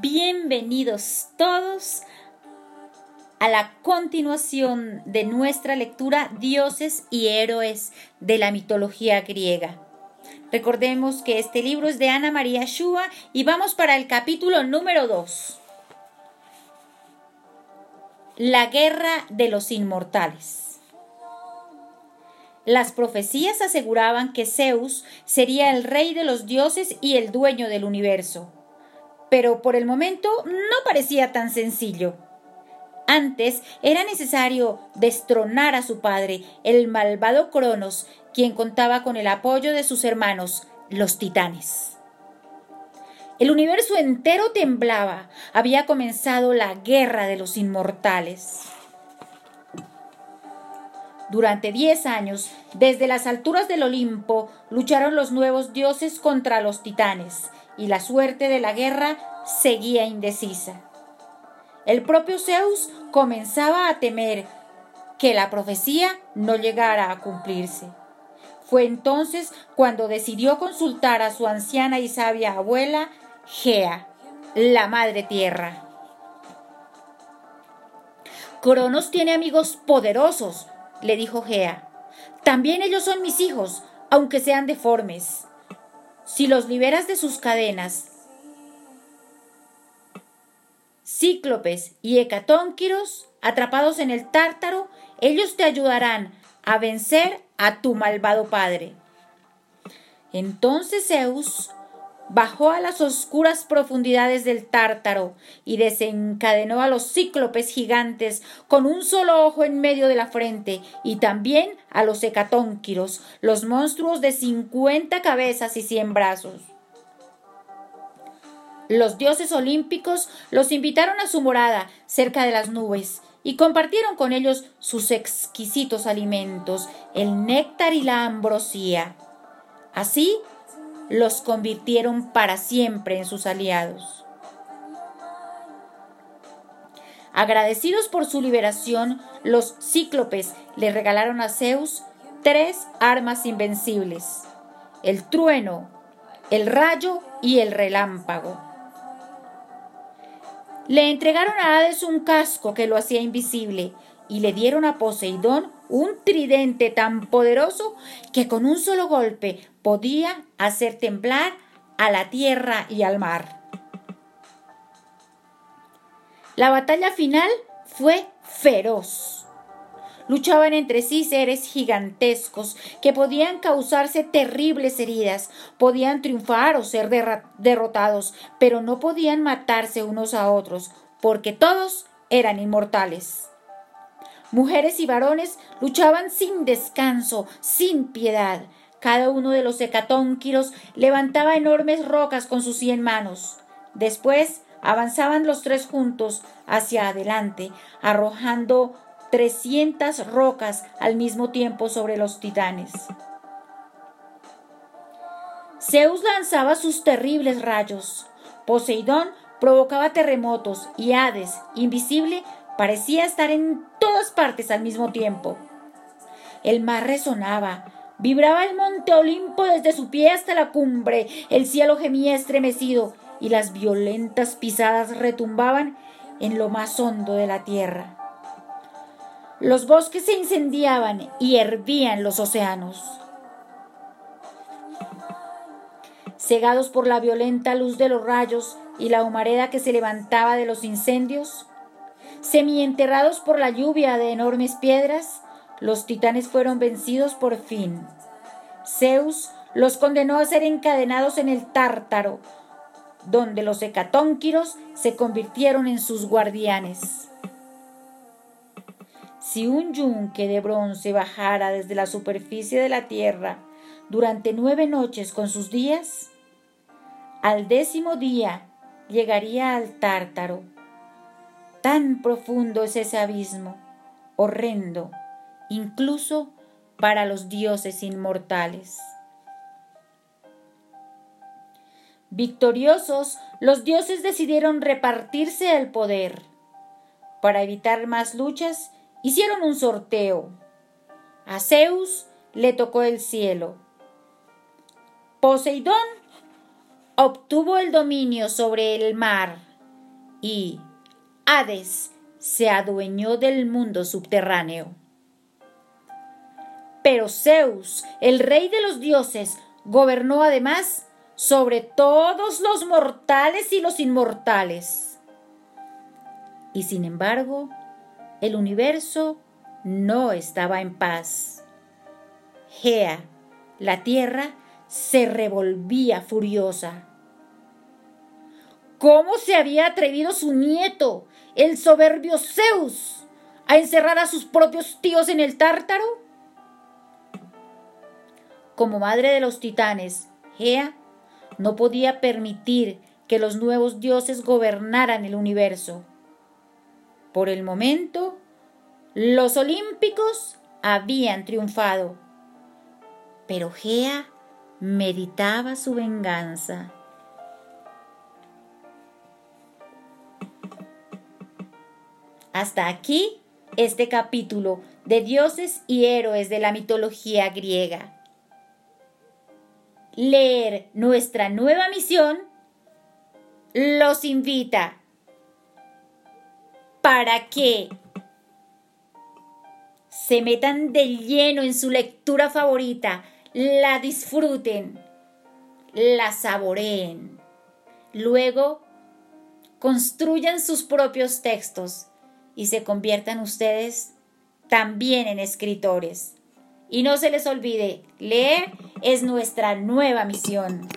Bienvenidos todos a la continuación de nuestra lectura Dioses y Héroes de la mitología griega. Recordemos que este libro es de Ana María Shua y vamos para el capítulo número 2. La guerra de los inmortales. Las profecías aseguraban que Zeus sería el rey de los dioses y el dueño del universo. Pero por el momento no parecía tan sencillo. Antes era necesario destronar a su padre, el malvado Cronos, quien contaba con el apoyo de sus hermanos, los titanes. El universo entero temblaba. Había comenzado la guerra de los inmortales. Durante diez años, desde las alturas del Olimpo, lucharon los nuevos dioses contra los titanes, y la suerte de la guerra seguía indecisa. El propio Zeus comenzaba a temer que la profecía no llegara a cumplirse. Fue entonces cuando decidió consultar a su anciana y sabia abuela, Gea, la madre tierra. Cronos tiene amigos poderosos, le dijo Gea. También ellos son mis hijos, aunque sean deformes. Si los liberas de sus cadenas, Cíclopes y Hecatónquiros, atrapados en el tártaro, ellos te ayudarán a vencer a tu malvado padre. Entonces Zeus bajó a las oscuras profundidades del Tártaro y desencadenó a los cíclopes gigantes con un solo ojo en medio de la frente y también a los hecatónquiros, los monstruos de cincuenta cabezas y cien brazos. Los dioses olímpicos los invitaron a su morada cerca de las nubes y compartieron con ellos sus exquisitos alimentos, el néctar y la ambrosía. Así los convirtieron para siempre en sus aliados. Agradecidos por su liberación, los cíclopes le regalaron a Zeus tres armas invencibles, el trueno, el rayo y el relámpago. Le entregaron a Hades un casco que lo hacía invisible y le dieron a Poseidón un tridente tan poderoso que con un solo golpe podía hacer temblar a la tierra y al mar. La batalla final fue feroz. Luchaban entre sí seres gigantescos que podían causarse terribles heridas, podían triunfar o ser derrotados, pero no podían matarse unos a otros, porque todos eran inmortales. Mujeres y varones luchaban sin descanso, sin piedad. Cada uno de los hecatónquiros levantaba enormes rocas con sus cien manos. Después avanzaban los tres juntos hacia adelante, arrojando trescientas rocas al mismo tiempo sobre los titanes. Zeus lanzaba sus terribles rayos. Poseidón provocaba terremotos y Hades, invisible, Parecía estar en todas partes al mismo tiempo. El mar resonaba, vibraba el monte Olimpo desde su pie hasta la cumbre, el cielo gemía estremecido y las violentas pisadas retumbaban en lo más hondo de la tierra. Los bosques se incendiaban y hervían los océanos. Cegados por la violenta luz de los rayos y la humareda que se levantaba de los incendios, Semienterrados por la lluvia de enormes piedras, los titanes fueron vencidos por fin. Zeus los condenó a ser encadenados en el Tártaro, donde los hecatónquiros se convirtieron en sus guardianes. Si un yunque de bronce bajara desde la superficie de la tierra durante nueve noches con sus días, al décimo día llegaría al Tártaro Tan profundo es ese abismo, horrendo, incluso para los dioses inmortales. Victoriosos, los dioses decidieron repartirse el poder. Para evitar más luchas, hicieron un sorteo. A Zeus le tocó el cielo. Poseidón obtuvo el dominio sobre el mar y Hades se adueñó del mundo subterráneo. Pero Zeus, el rey de los dioses, gobernó además sobre todos los mortales y los inmortales. Y sin embargo, el universo no estaba en paz. Gea, la tierra, se revolvía furiosa. ¿Cómo se había atrevido su nieto, el soberbio Zeus, a encerrar a sus propios tíos en el tártaro? Como madre de los titanes, Gea no podía permitir que los nuevos dioses gobernaran el universo. Por el momento, los olímpicos habían triunfado, pero Gea meditaba su venganza. Hasta aquí este capítulo de dioses y héroes de la mitología griega. Leer nuestra nueva misión los invita para que se metan de lleno en su lectura favorita la disfruten, la saboreen. Luego, construyan sus propios textos y se conviertan ustedes también en escritores. Y no se les olvide, leer es nuestra nueva misión.